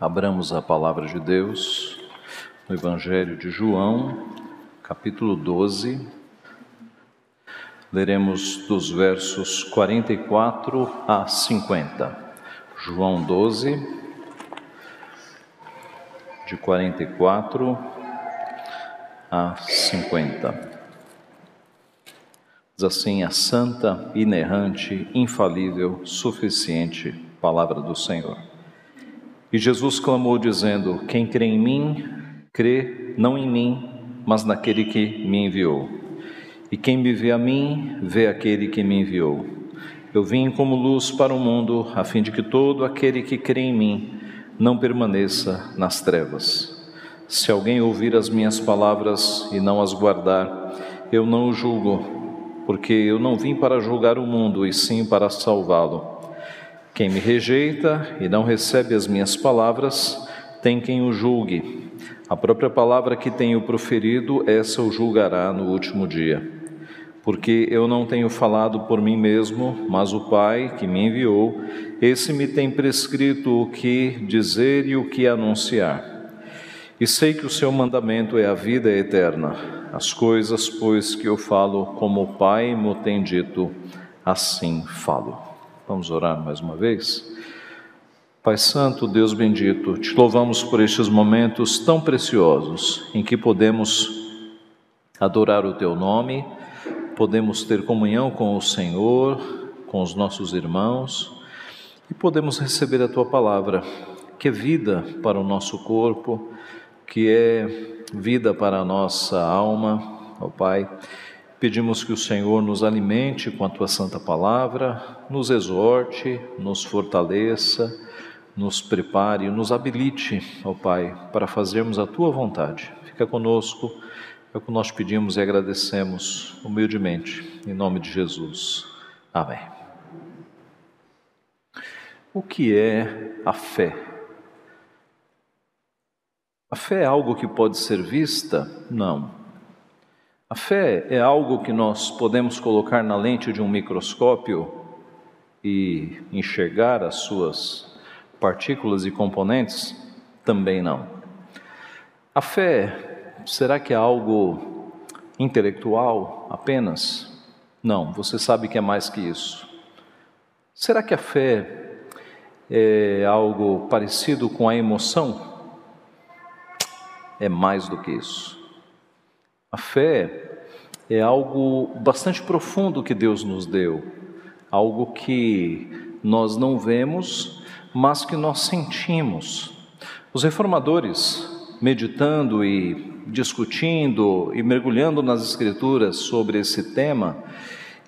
Abramos a palavra de Deus no Evangelho de João, capítulo 12. Leremos dos versos 44 a 50. João 12, de 44 a 50. Diz assim a santa, inerrante, infalível, suficiente palavra do Senhor. E Jesus clamou, dizendo: Quem crê em mim, crê não em mim, mas naquele que me enviou. E quem me vê a mim, vê aquele que me enviou. Eu vim como luz para o mundo, a fim de que todo aquele que crê em mim não permaneça nas trevas. Se alguém ouvir as minhas palavras e não as guardar, eu não o julgo, porque eu não vim para julgar o mundo, e sim para salvá-lo. Quem me rejeita e não recebe as minhas palavras, tem quem o julgue. A própria palavra que tenho proferido, essa o julgará no último dia. Porque eu não tenho falado por mim mesmo, mas o Pai que me enviou, esse me tem prescrito o que dizer e o que anunciar. E sei que o seu mandamento é a vida eterna. As coisas, pois, que eu falo como o Pai me tem dito, assim falo. Vamos orar mais uma vez? Pai Santo, Deus bendito, te louvamos por estes momentos tão preciosos em que podemos adorar o Teu nome, podemos ter comunhão com o Senhor, com os nossos irmãos e podemos receber a Tua palavra, que é vida para o nosso corpo, que é vida para a nossa alma, ó Pai Pedimos que o Senhor nos alimente com a tua santa palavra, nos exorte, nos fortaleça, nos prepare, nos habilite, ó Pai, para fazermos a tua vontade. Fica conosco, é o que nós pedimos e agradecemos humildemente, em nome de Jesus. Amém. O que é a fé? A fé é algo que pode ser vista? Não. A fé é algo que nós podemos colocar na lente de um microscópio e enxergar as suas partículas e componentes? Também não. A fé, será que é algo intelectual apenas? Não, você sabe que é mais que isso. Será que a fé é algo parecido com a emoção? É mais do que isso. A fé é algo bastante profundo que Deus nos deu, algo que nós não vemos, mas que nós sentimos. Os reformadores, meditando e discutindo e mergulhando nas Escrituras sobre esse tema,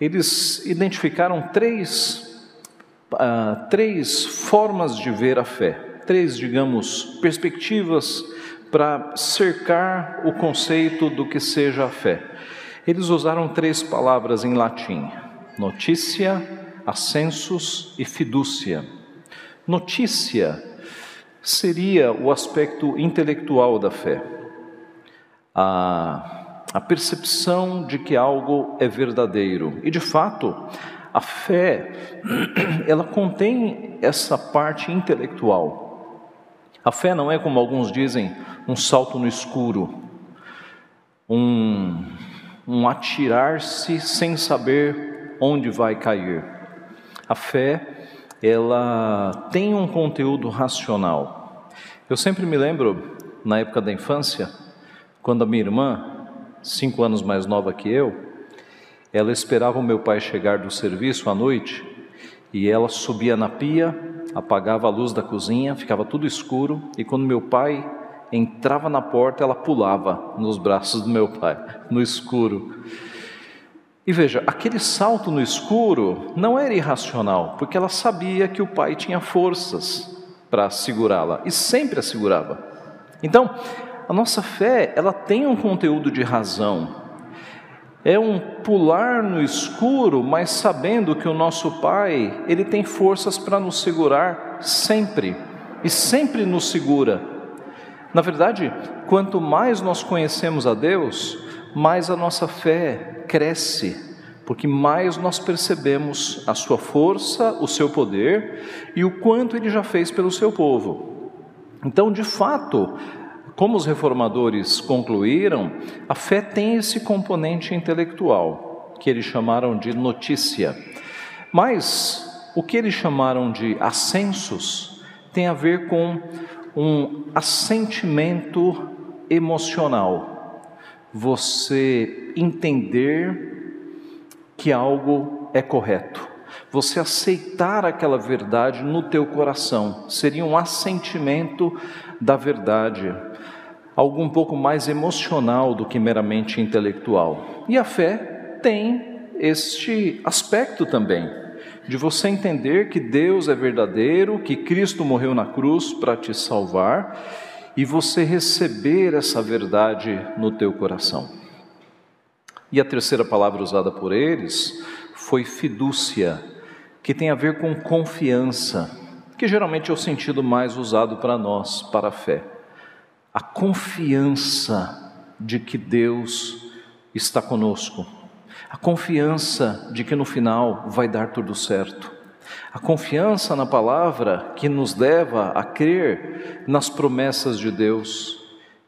eles identificaram três, uh, três formas de ver a fé, três, digamos, perspectivas para cercar o conceito do que seja a fé. Eles usaram três palavras em latim: notícia, ascensus e fidúcia. Notícia seria o aspecto intelectual da fé, a, a percepção de que algo é verdadeiro. E de fato, a fé, ela contém essa parte intelectual. A fé não é, como alguns dizem, um salto no escuro, um, um atirar-se sem saber onde vai cair. A fé, ela tem um conteúdo racional. Eu sempre me lembro, na época da infância, quando a minha irmã, cinco anos mais nova que eu, ela esperava o meu pai chegar do serviço à noite e ela subia na pia apagava a luz da cozinha, ficava tudo escuro, e quando meu pai entrava na porta, ela pulava nos braços do meu pai, no escuro. E veja, aquele salto no escuro não era irracional, porque ela sabia que o pai tinha forças para segurá-la e sempre a segurava. Então, a nossa fé, ela tem um conteúdo de razão, é um pular no escuro, mas sabendo que o nosso Pai, Ele tem forças para nos segurar sempre, e sempre nos segura. Na verdade, quanto mais nós conhecemos a Deus, mais a nossa fé cresce, porque mais nós percebemos a sua força, o seu poder e o quanto Ele já fez pelo seu povo. Então, de fato, como os reformadores concluíram, a fé tem esse componente intelectual, que eles chamaram de notícia. Mas o que eles chamaram de ascensos tem a ver com um assentimento emocional. Você entender que algo é correto. Você aceitar aquela verdade no teu coração. Seria um assentimento da verdade. Algo um pouco mais emocional do que meramente intelectual. E a fé tem este aspecto também de você entender que Deus é verdadeiro, que Cristo morreu na cruz para te salvar e você receber essa verdade no teu coração. E a terceira palavra usada por eles foi fidúcia, que tem a ver com confiança, que geralmente é o sentido mais usado para nós, para a fé. A confiança de que Deus está conosco a confiança de que no final vai dar tudo certo, a confiança na palavra que nos leva a crer nas promessas de Deus,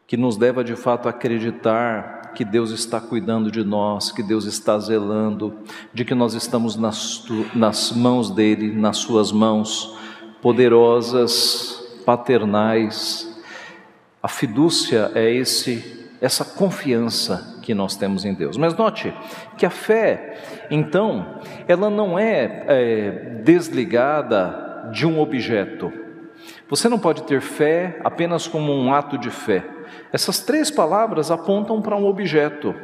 que nos leva de fato a acreditar que Deus está cuidando de nós, que Deus está zelando, de que nós estamos nas, nas mãos dEle, nas Suas mãos poderosas, paternais. A fidúcia é esse essa confiança que nós temos em Deus. Mas note que a fé, então, ela não é, é desligada de um objeto. Você não pode ter fé apenas como um ato de fé. Essas três palavras apontam para um objeto.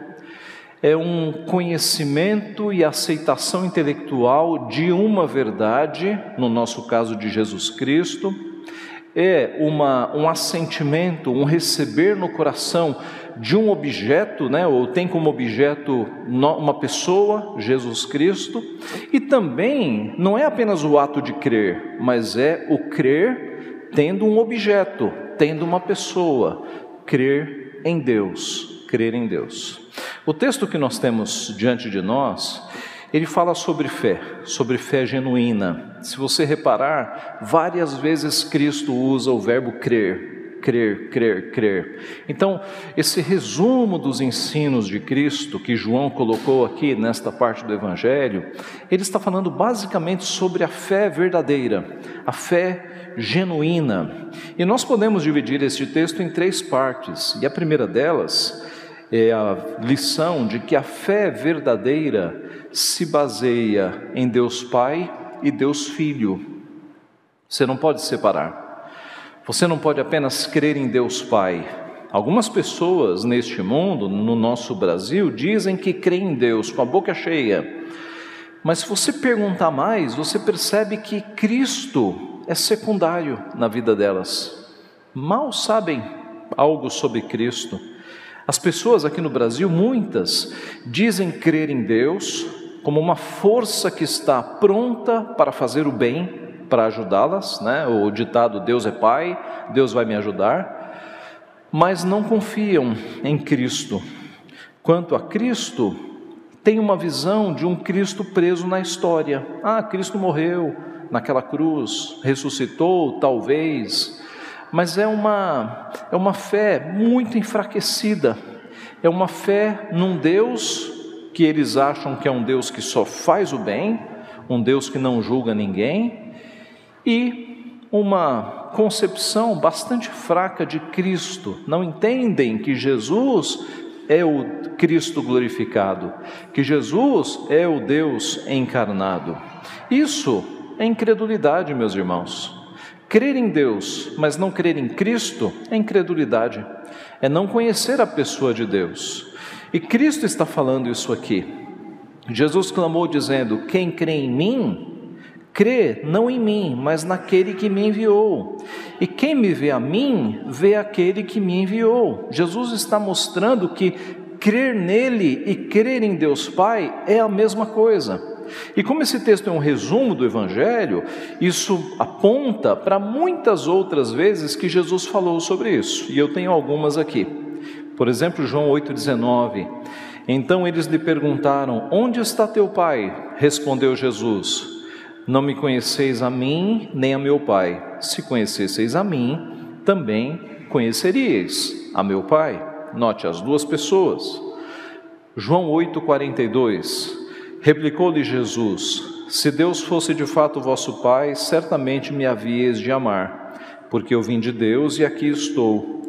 É um conhecimento e aceitação intelectual de uma verdade, no nosso caso de Jesus Cristo, é uma, um assentimento, um receber no coração de um objeto, né, ou tem como objeto uma pessoa, Jesus Cristo, e também não é apenas o ato de crer, mas é o crer tendo um objeto, tendo uma pessoa, crer em Deus, crer em Deus. O texto que nós temos diante de nós, ele fala sobre fé, sobre fé genuína. Se você reparar, várias vezes Cristo usa o verbo crer, crer, crer, crer. Então, esse resumo dos ensinos de Cristo que João colocou aqui nesta parte do Evangelho, ele está falando basicamente sobre a fé verdadeira, a fé genuína. E nós podemos dividir este texto em três partes, e a primeira delas é a lição de que a fé verdadeira se baseia em Deus Pai e Deus Filho. Você não pode separar. Você não pode apenas crer em Deus Pai. Algumas pessoas neste mundo, no nosso Brasil, dizem que creem em Deus com a boca cheia. Mas se você perguntar mais, você percebe que Cristo é secundário na vida delas. Mal sabem algo sobre Cristo. As pessoas aqui no Brasil, muitas, dizem crer em Deus como uma força que está pronta para fazer o bem, para ajudá-las, né? O ditado Deus é Pai, Deus vai me ajudar, mas não confiam em Cristo. Quanto a Cristo, tem uma visão de um Cristo preso na história. Ah, Cristo morreu naquela cruz, ressuscitou, talvez, mas é uma é uma fé muito enfraquecida. É uma fé num Deus que eles acham que é um Deus que só faz o bem, um Deus que não julga ninguém, e uma concepção bastante fraca de Cristo. Não entendem que Jesus é o Cristo glorificado, que Jesus é o Deus encarnado. Isso é incredulidade, meus irmãos. Crer em Deus, mas não crer em Cristo, é incredulidade, é não conhecer a pessoa de Deus. E Cristo está falando isso aqui. Jesus clamou dizendo: Quem crê em mim, crê não em mim, mas naquele que me enviou. E quem me vê a mim, vê aquele que me enviou. Jesus está mostrando que crer nele e crer em Deus Pai é a mesma coisa. E como esse texto é um resumo do Evangelho, isso aponta para muitas outras vezes que Jesus falou sobre isso, e eu tenho algumas aqui. Por exemplo, João 8,19. Então eles lhe perguntaram: Onde está teu pai? Respondeu Jesus: não me conheceis a mim, nem a meu Pai. Se conhecesseis a mim, também conheceríeis a meu Pai. Note as duas pessoas. João 8,42 Replicou-lhe Jesus: Se Deus fosse de fato vosso Pai, certamente me havíeis de amar, porque eu vim de Deus e aqui estou.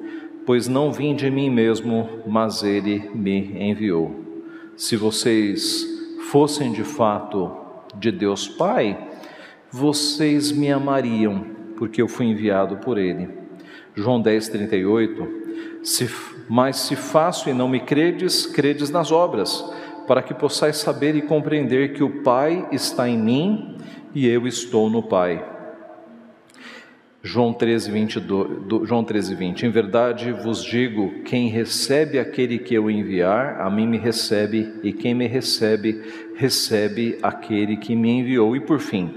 Pois não vim de mim mesmo, mas Ele me enviou. Se vocês fossem de fato de Deus Pai, vocês me amariam, porque eu fui enviado por Ele. João 10, 38. Se, mas se faço e não me credes, credes nas obras para que possais saber e compreender que o Pai está em mim e eu estou no Pai. João 13, 22, João 13, 20. Em verdade vos digo: quem recebe aquele que eu enviar, a mim me recebe, e quem me recebe, recebe aquele que me enviou. E por fim,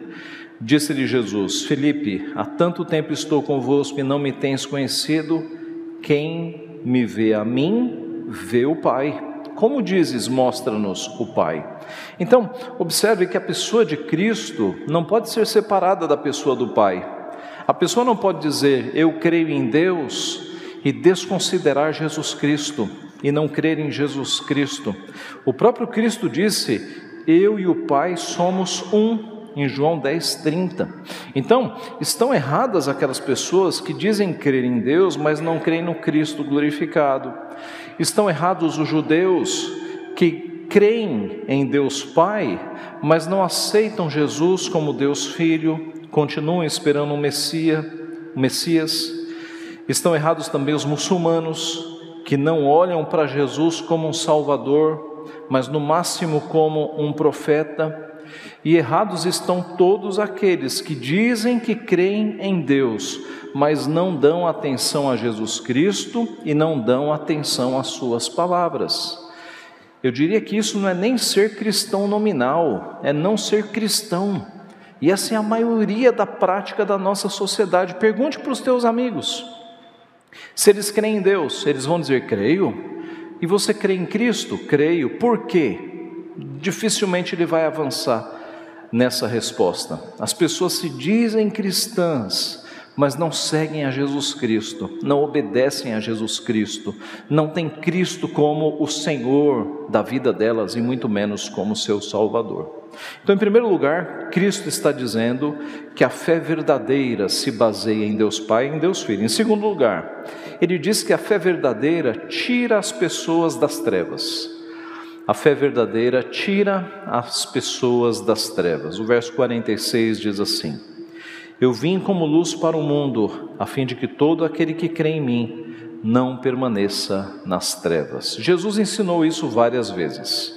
disse-lhe Jesus: Felipe, há tanto tempo estou convosco e não me tens conhecido. Quem me vê a mim, vê o Pai. Como dizes, mostra-nos o Pai. Então, observe que a pessoa de Cristo não pode ser separada da pessoa do Pai. A pessoa não pode dizer, eu creio em Deus, e desconsiderar Jesus Cristo, e não crer em Jesus Cristo. O próprio Cristo disse, eu e o Pai somos um em João 10, 30. Então, estão erradas aquelas pessoas que dizem crer em Deus, mas não creem no Cristo glorificado. Estão errados os judeus que creem em Deus Pai, mas não aceitam Jesus como Deus Filho, continuam esperando o Messias. Messias. Estão errados também os muçulmanos que não olham para Jesus como um Salvador, mas no máximo como um profeta e errados estão todos aqueles que dizem que creem em Deus, mas não dão atenção a Jesus Cristo e não dão atenção às suas palavras. Eu diria que isso não é nem ser cristão nominal, é não ser cristão. E essa é a maioria da prática da nossa sociedade. Pergunte para os teus amigos. Se eles creem em Deus, eles vão dizer: creio. E você crê em Cristo? Creio. Por quê? dificilmente ele vai avançar nessa resposta. As pessoas se dizem cristãs, mas não seguem a Jesus Cristo, não obedecem a Jesus Cristo, não têm Cristo como o Senhor da vida delas e muito menos como seu Salvador. Então, em primeiro lugar, Cristo está dizendo que a fé verdadeira se baseia em Deus Pai e em Deus Filho. Em segundo lugar, ele diz que a fé verdadeira tira as pessoas das trevas. A fé verdadeira tira as pessoas das trevas. O verso 46 diz assim: Eu vim como luz para o mundo, a fim de que todo aquele que crê em mim não permaneça nas trevas. Jesus ensinou isso várias vezes.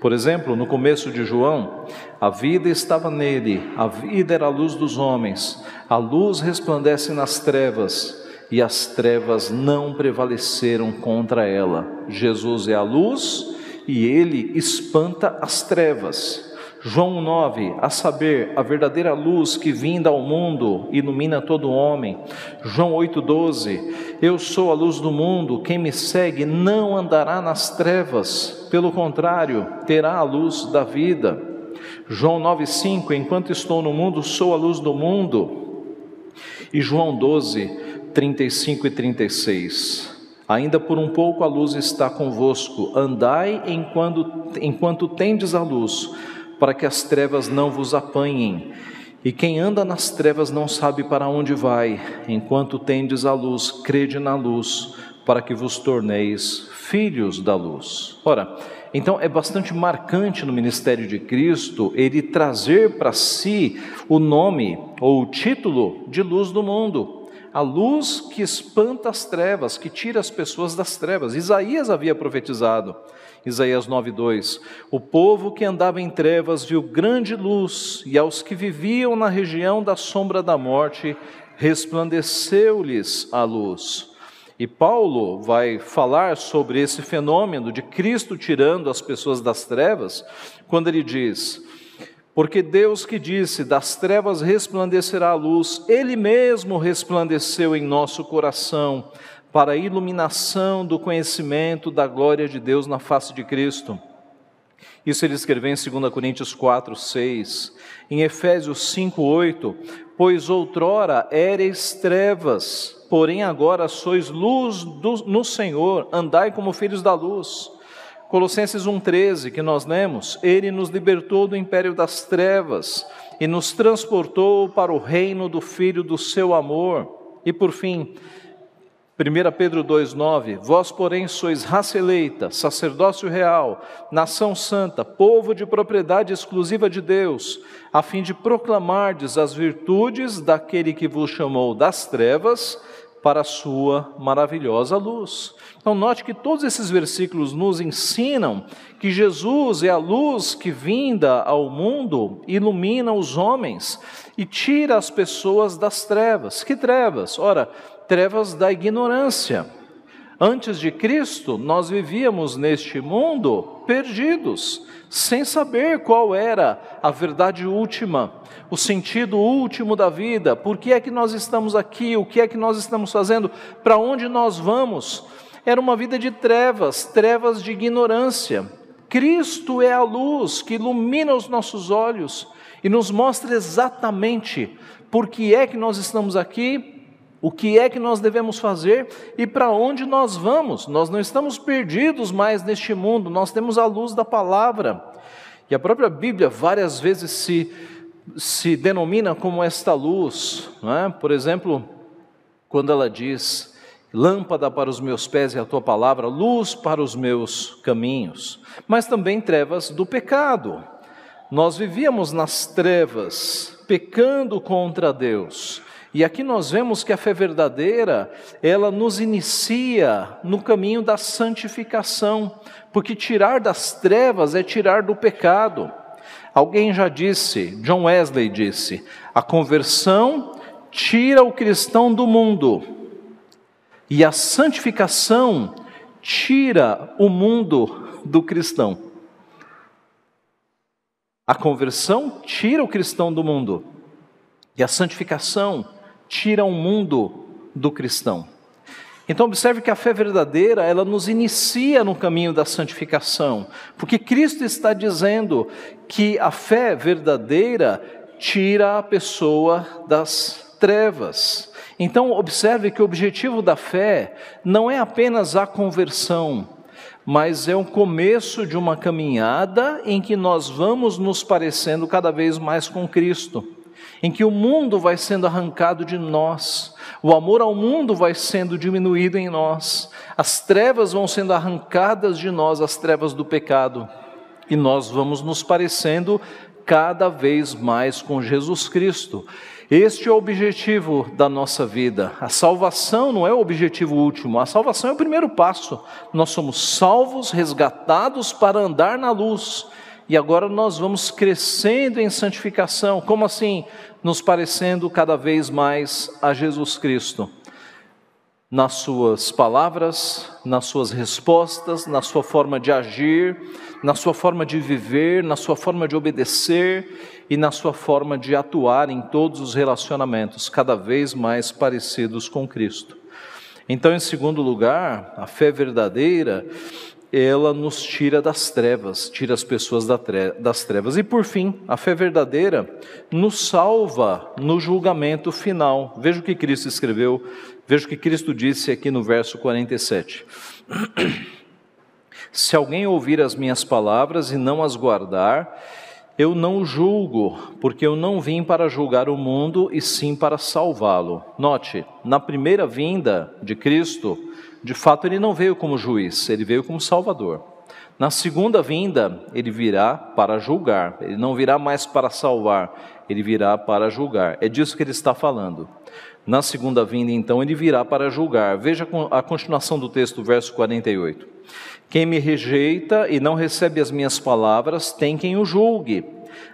Por exemplo, no começo de João, a vida estava nele, a vida era a luz dos homens, a luz resplandece nas trevas e as trevas não prevaleceram contra ela. Jesus é a luz e ele espanta as trevas. João 9, a saber, a verdadeira luz que vinda ao mundo ilumina todo homem. João 8,12, eu sou a luz do mundo, quem me segue não andará nas trevas, pelo contrário, terá a luz da vida. João 9,5, enquanto estou no mundo, sou a luz do mundo. E João 12, 35 e 36, Ainda por um pouco a luz está convosco, andai enquanto, enquanto tendes a luz, para que as trevas não vos apanhem. E quem anda nas trevas não sabe para onde vai, enquanto tendes a luz, crede na luz, para que vos torneis filhos da luz. Ora, então é bastante marcante no ministério de Cristo ele trazer para si o nome ou o título de luz do mundo a luz que espanta as trevas, que tira as pessoas das trevas. Isaías havia profetizado, Isaías 9:2. O povo que andava em trevas viu grande luz, e aos que viviam na região da sombra da morte resplandeceu-lhes a luz. E Paulo vai falar sobre esse fenômeno de Cristo tirando as pessoas das trevas, quando ele diz: porque Deus que disse: Das trevas resplandecerá a luz, Ele mesmo resplandeceu em nosso coração, para a iluminação do conhecimento da glória de Deus na face de Cristo. Isso ele escreveu em 2 Coríntios 4, 6. Em Efésios 5, 8. Pois outrora éreis trevas, porém agora sois luz do, no Senhor, andai como filhos da luz. Colossenses 1,13, que nós lemos, Ele nos libertou do império das trevas e nos transportou para o reino do Filho do seu amor. E por fim, 1 Pedro 2,9: Vós, porém, sois raça eleita, sacerdócio real, nação santa, povo de propriedade exclusiva de Deus, a fim de proclamardes as virtudes daquele que vos chamou das trevas para a sua maravilhosa luz. Então, note que todos esses versículos nos ensinam que Jesus é a luz que, vinda ao mundo, ilumina os homens e tira as pessoas das trevas. Que trevas? Ora, trevas da ignorância. Antes de Cristo, nós vivíamos neste mundo perdidos, sem saber qual era a verdade última, o sentido último da vida, por que é que nós estamos aqui, o que é que nós estamos fazendo, para onde nós vamos. Era uma vida de trevas, trevas de ignorância. Cristo é a luz que ilumina os nossos olhos e nos mostra exatamente por que é que nós estamos aqui, o que é que nós devemos fazer e para onde nós vamos. Nós não estamos perdidos mais neste mundo, nós temos a luz da palavra. E a própria Bíblia várias vezes se, se denomina como esta luz. É? Por exemplo, quando ela diz: Lâmpada para os meus pés e a tua palavra, luz para os meus caminhos. Mas também trevas do pecado. Nós vivíamos nas trevas, pecando contra Deus. E aqui nós vemos que a fé verdadeira, ela nos inicia no caminho da santificação, porque tirar das trevas é tirar do pecado. Alguém já disse, John Wesley disse, a conversão tira o cristão do mundo, e a santificação tira o mundo do cristão. A conversão tira o cristão do mundo, e a santificação tira o mundo do cristão. Então observe que a fé verdadeira, ela nos inicia no caminho da santificação, porque Cristo está dizendo que a fé verdadeira tira a pessoa das trevas. Então observe que o objetivo da fé não é apenas a conversão, mas é o começo de uma caminhada em que nós vamos nos parecendo cada vez mais com Cristo em que o mundo vai sendo arrancado de nós, o amor ao mundo vai sendo diminuído em nós, as trevas vão sendo arrancadas de nós, as trevas do pecado, e nós vamos nos parecendo cada vez mais com Jesus Cristo. Este é o objetivo da nossa vida. A salvação não é o objetivo último, a salvação é o primeiro passo. Nós somos salvos, resgatados para andar na luz e agora nós vamos crescendo em santificação. Como assim? Nos parecendo cada vez mais a Jesus Cristo. Nas suas palavras, nas suas respostas, na sua forma de agir, na sua forma de viver, na sua forma de obedecer e na sua forma de atuar em todos os relacionamentos, cada vez mais parecidos com Cristo. Então, em segundo lugar, a fé verdadeira ela nos tira das trevas, tira as pessoas das trevas. E por fim, a fé verdadeira nos salva no julgamento final. Veja o que Cristo escreveu, veja o que Cristo disse aqui no verso 47. Se alguém ouvir as minhas palavras e não as guardar, eu não julgo, porque eu não vim para julgar o mundo e sim para salvá-lo. Note, na primeira vinda de Cristo, de fato, ele não veio como juiz, ele veio como salvador. Na segunda vinda, ele virá para julgar, ele não virá mais para salvar, ele virá para julgar. É disso que ele está falando. Na segunda vinda, então, ele virá para julgar. Veja a continuação do texto, verso 48. Quem me rejeita e não recebe as minhas palavras, tem quem o julgue.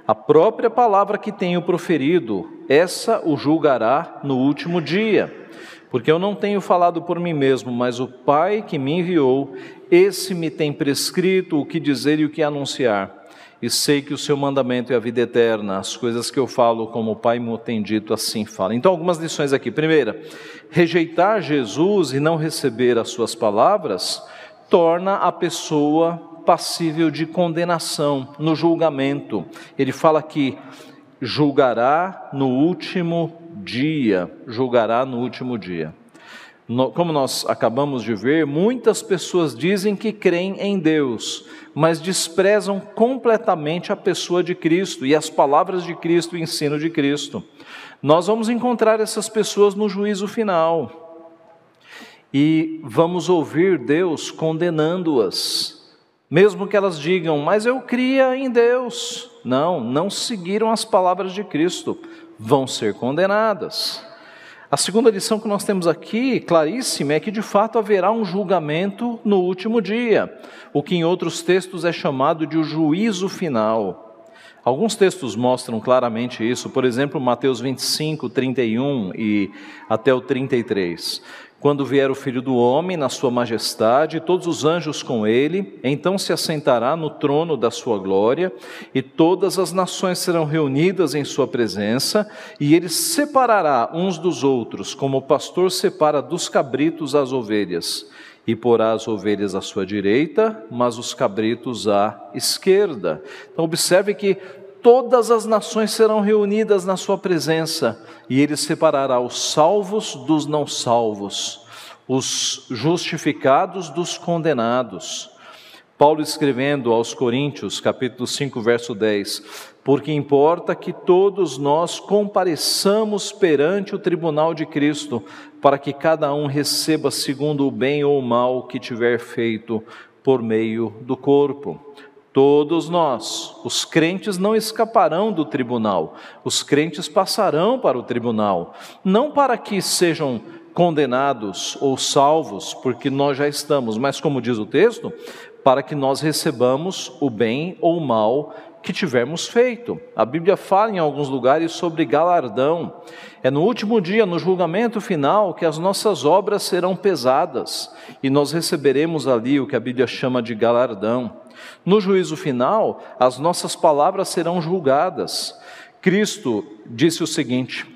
A própria palavra que tenho proferido, essa o julgará no último dia. Porque eu não tenho falado por mim mesmo, mas o Pai que me enviou, esse me tem prescrito o que dizer e o que anunciar. E sei que o seu mandamento é a vida eterna, as coisas que eu falo, como o Pai me tem dito, assim fala. Então, algumas lições aqui. Primeira, rejeitar Jesus e não receber as suas palavras torna a pessoa passível de condenação no julgamento. Ele fala que julgará no último dia. Julgará no último dia. Como nós acabamos de ver, muitas pessoas dizem que creem em Deus, mas desprezam completamente a pessoa de Cristo e as palavras de Cristo e o ensino de Cristo. Nós vamos encontrar essas pessoas no juízo final e vamos ouvir Deus condenando-as, mesmo que elas digam, mas eu cria em Deus. Não, não seguiram as palavras de Cristo, vão ser condenadas. A segunda lição que nós temos aqui, claríssima, é que de fato haverá um julgamento no último dia, o que em outros textos é chamado de o juízo final. Alguns textos mostram claramente isso, por exemplo, Mateus 25, 31 e até o 33. Quando vier o Filho do Homem na sua majestade, todos os anjos com ele, então se assentará no trono da sua glória, e todas as nações serão reunidas em sua presença, e ele separará uns dos outros, como o pastor separa dos cabritos as ovelhas, e porá as ovelhas à sua direita, mas os cabritos à esquerda. Então observe que todas as nações serão reunidas na sua presença, e ele separará os salvos dos não salvos, os justificados dos condenados. Paulo escrevendo aos Coríntios, capítulo 5, verso 10: Porque importa que todos nós compareçamos perante o tribunal de Cristo, para que cada um receba segundo o bem ou o mal que tiver feito por meio do corpo. Todos nós, os crentes não escaparão do tribunal, os crentes passarão para o tribunal, não para que sejam condenados ou salvos, porque nós já estamos, mas como diz o texto, para que nós recebamos o bem ou o mal que tivermos feito. A Bíblia fala em alguns lugares sobre galardão. É no último dia, no julgamento final, que as nossas obras serão pesadas e nós receberemos ali o que a Bíblia chama de galardão. No juízo final, as nossas palavras serão julgadas. Cristo disse o seguinte: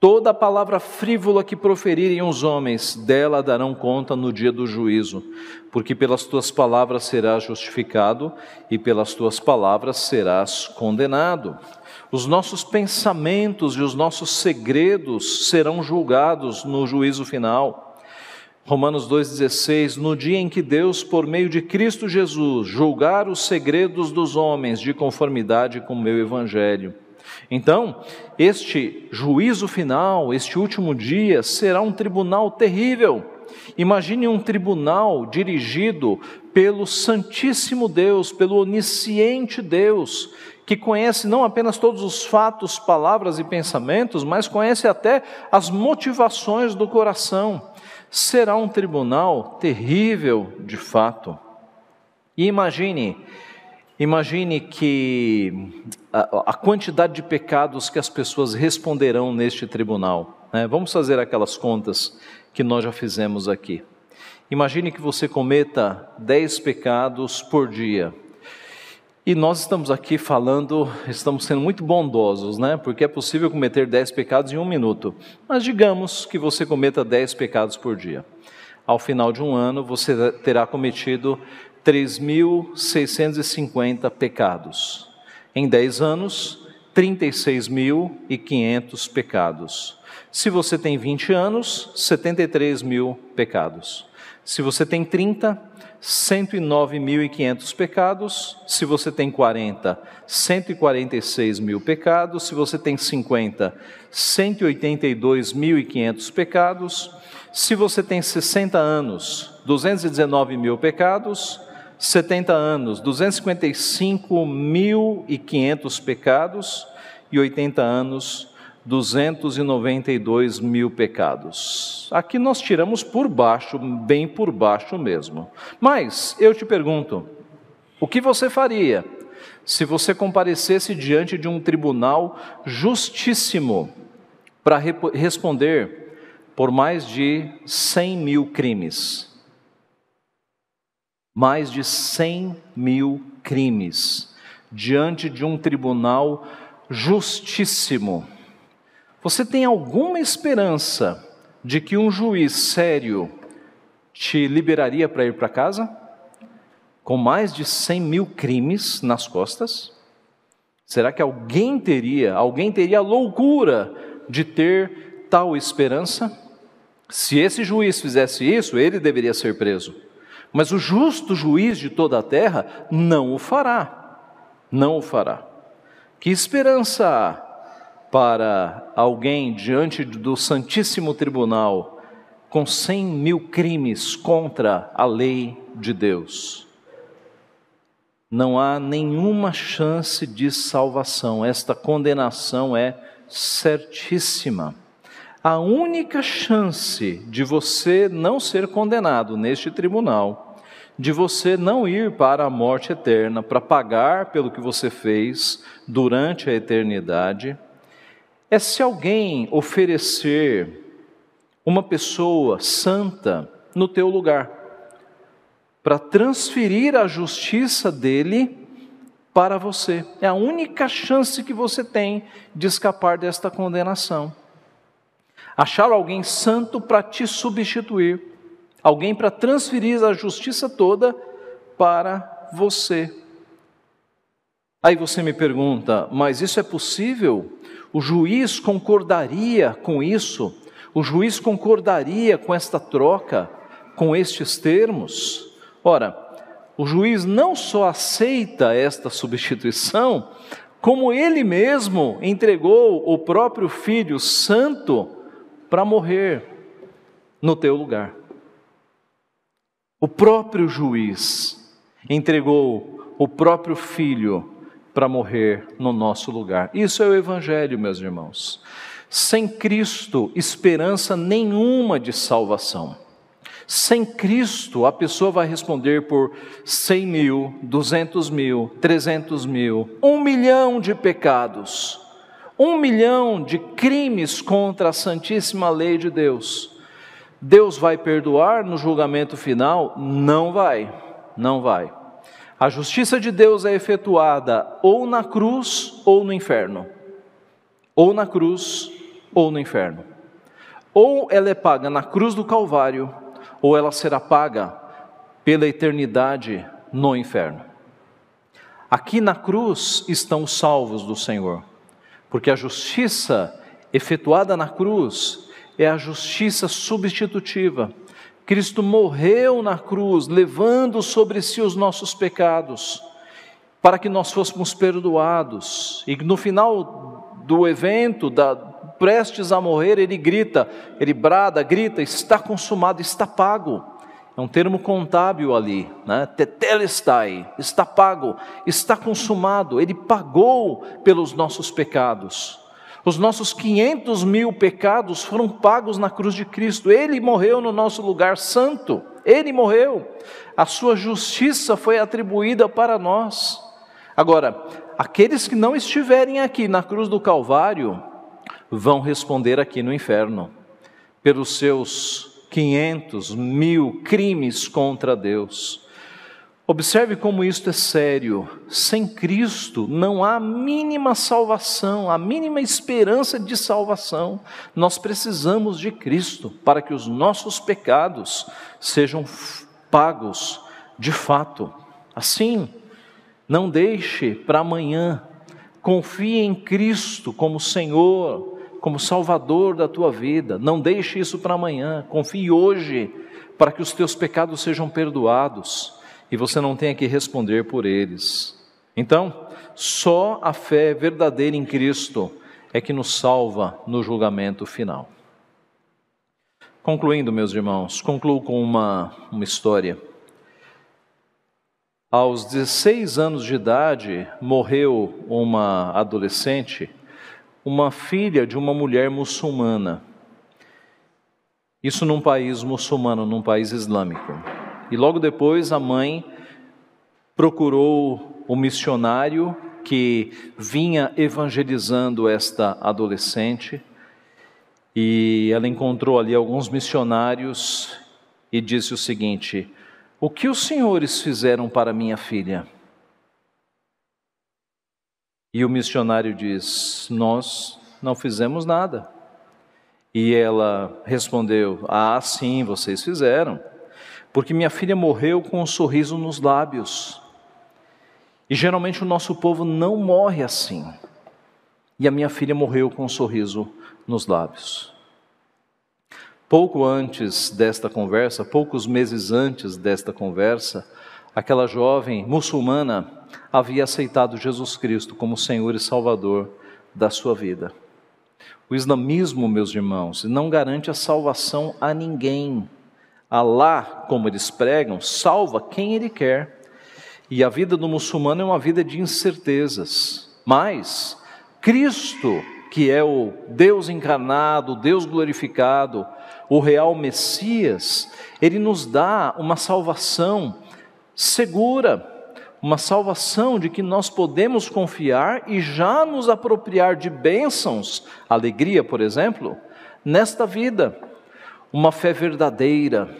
Toda palavra frívola que proferirem os homens, dela darão conta no dia do juízo, porque pelas tuas palavras serás justificado e pelas tuas palavras serás condenado. Os nossos pensamentos e os nossos segredos serão julgados no juízo final. Romanos 2,16: No dia em que Deus, por meio de Cristo Jesus, julgar os segredos dos homens de conformidade com o meu Evangelho. Então, este juízo final, este último dia, será um tribunal terrível. Imagine um tribunal dirigido pelo Santíssimo Deus, pelo onisciente Deus, que conhece não apenas todos os fatos, palavras e pensamentos, mas conhece até as motivações do coração será um tribunal terrível de fato. E imagine, imagine que a, a quantidade de pecados que as pessoas responderão neste tribunal. Né? Vamos fazer aquelas contas que nós já fizemos aqui. Imagine que você cometa dez pecados por dia. E nós estamos aqui falando, estamos sendo muito bondosos, né? Porque é possível cometer dez pecados em um minuto. Mas digamos que você cometa dez pecados por dia. Ao final de um ano, você terá cometido 3.650 pecados. Em 10 anos, 36.500 pecados. Se você tem 20 anos, 73 mil pecados. Se você tem 30, 109.500 pecados. Se você tem 40, 146 mil pecados. Se você tem 50, 182.500 pecados. Se você tem 60 anos, 219 mil pecados. 70 anos, 255.500 pecados. E 80 anos, 292 mil pecados. Aqui nós tiramos por baixo, bem por baixo mesmo. Mas eu te pergunto: o que você faria se você comparecesse diante de um tribunal justíssimo para responder por mais de 100 mil crimes? Mais de 100 mil crimes diante de um tribunal justíssimo você tem alguma esperança de que um juiz sério te liberaria para ir para casa? Com mais de 100 mil crimes nas costas? Será que alguém teria, alguém teria a loucura de ter tal esperança? Se esse juiz fizesse isso, ele deveria ser preso. Mas o justo juiz de toda a terra não o fará. Não o fará. Que esperança há para alguém diante do Santíssimo Tribunal com cem mil crimes contra a lei de Deus? não há nenhuma chance de salvação. Esta condenação é certíssima. A única chance de você não ser condenado neste tribunal, de você não ir para a morte eterna para pagar pelo que você fez durante a eternidade, é se alguém oferecer uma pessoa santa no teu lugar para transferir a justiça dele para você. É a única chance que você tem de escapar desta condenação. Achar alguém santo para te substituir, alguém para transferir a justiça toda para você. Aí você me pergunta, mas isso é possível? O juiz concordaria com isso? O juiz concordaria com esta troca, com estes termos? Ora, o juiz não só aceita esta substituição, como ele mesmo entregou o próprio Filho Santo para morrer no teu lugar. O próprio juiz entregou o próprio Filho para morrer no nosso lugar. Isso é o Evangelho, meus irmãos. Sem Cristo, esperança nenhuma de salvação. Sem Cristo, a pessoa vai responder por 100 mil, 200 mil, 300 mil, um milhão de pecados, um milhão de crimes contra a Santíssima Lei de Deus. Deus vai perdoar no julgamento final? Não vai, não vai. A justiça de Deus é efetuada ou na cruz ou no inferno. Ou na cruz ou no inferno. Ou ela é paga na cruz do Calvário ou ela será paga pela eternidade no inferno. Aqui na cruz estão os salvos do Senhor, porque a justiça efetuada na cruz é a justiça substitutiva. Cristo morreu na cruz, levando sobre si os nossos pecados, para que nós fôssemos perdoados, e no final do evento, da, prestes a morrer, ele grita, ele brada, grita: está consumado, está pago. É um termo contábil ali, né? Tetelestai, está pago, está consumado. Ele pagou pelos nossos pecados. Os nossos 500 mil pecados foram pagos na cruz de Cristo. Ele morreu no nosso lugar santo. Ele morreu. A sua justiça foi atribuída para nós. Agora, aqueles que não estiverem aqui na cruz do Calvário, vão responder aqui no inferno, pelos seus 500 mil crimes contra Deus. Observe como isto é sério. Sem Cristo não há mínima salvação, a mínima esperança de salvação. Nós precisamos de Cristo para que os nossos pecados sejam pagos de fato. Assim, não deixe para amanhã. Confie em Cristo como Senhor, como Salvador da tua vida. Não deixe isso para amanhã. Confie hoje para que os teus pecados sejam perdoados e você não tenha que responder por eles. Então, só a fé verdadeira em Cristo é que nos salva no julgamento final. Concluindo, meus irmãos, concluo com uma, uma história. Aos 16 anos de idade, morreu uma adolescente uma filha de uma mulher muçulmana. Isso num país muçulmano, num país islâmico. E logo depois a mãe procurou o missionário que vinha evangelizando esta adolescente. E ela encontrou ali alguns missionários e disse o seguinte: O que os senhores fizeram para minha filha? E o missionário diz: Nós não fizemos nada. E ela respondeu: Ah, sim, vocês fizeram, porque minha filha morreu com um sorriso nos lábios. E geralmente o nosso povo não morre assim. E a minha filha morreu com um sorriso nos lábios. Pouco antes desta conversa, poucos meses antes desta conversa, aquela jovem muçulmana havia aceitado Jesus Cristo como Senhor e Salvador da sua vida. O islamismo, meus irmãos, não garante a salvação a ninguém. Alá, como eles pregam, salva quem ele quer. E a vida do muçulmano é uma vida de incertezas. Mas Cristo, que é o Deus encarnado, Deus glorificado, o real Messias, ele nos dá uma salvação segura, uma salvação de que nós podemos confiar e já nos apropriar de bênçãos, alegria, por exemplo, nesta vida. Uma fé verdadeira,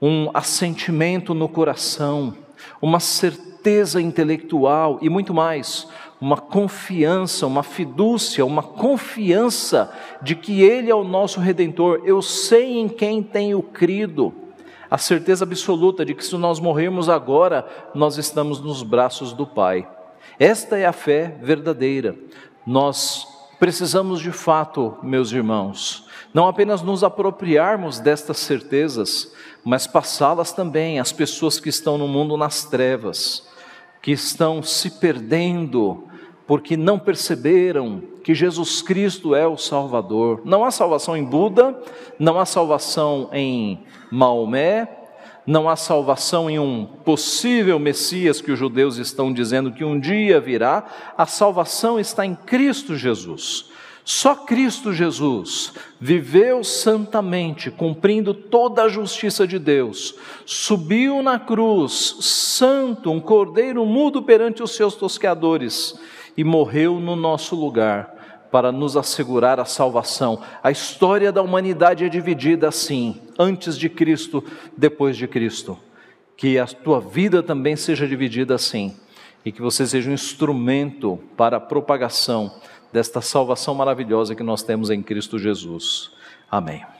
um assentimento no coração, uma certeza intelectual e muito mais, uma confiança, uma fidúcia, uma confiança de que Ele é o nosso redentor. Eu sei em quem tenho crido. A certeza absoluta de que se nós morrermos agora, nós estamos nos braços do Pai. Esta é a fé verdadeira. Nós precisamos de fato, meus irmãos, não apenas nos apropriarmos destas certezas, mas passá-las também às pessoas que estão no mundo nas trevas, que estão se perdendo porque não perceberam que Jesus Cristo é o Salvador. Não há salvação em Buda, não há salvação em Maomé, não há salvação em um possível Messias que os judeus estão dizendo que um dia virá. A salvação está em Cristo Jesus. Só Cristo Jesus viveu santamente, cumprindo toda a justiça de Deus, subiu na cruz, santo, um cordeiro mudo perante os seus tosqueadores, e morreu no nosso lugar para nos assegurar a salvação. A história da humanidade é dividida assim: antes de Cristo, depois de Cristo. Que a tua vida também seja dividida assim, e que você seja um instrumento para a propagação desta salvação maravilhosa que nós temos em Cristo Jesus. Amém.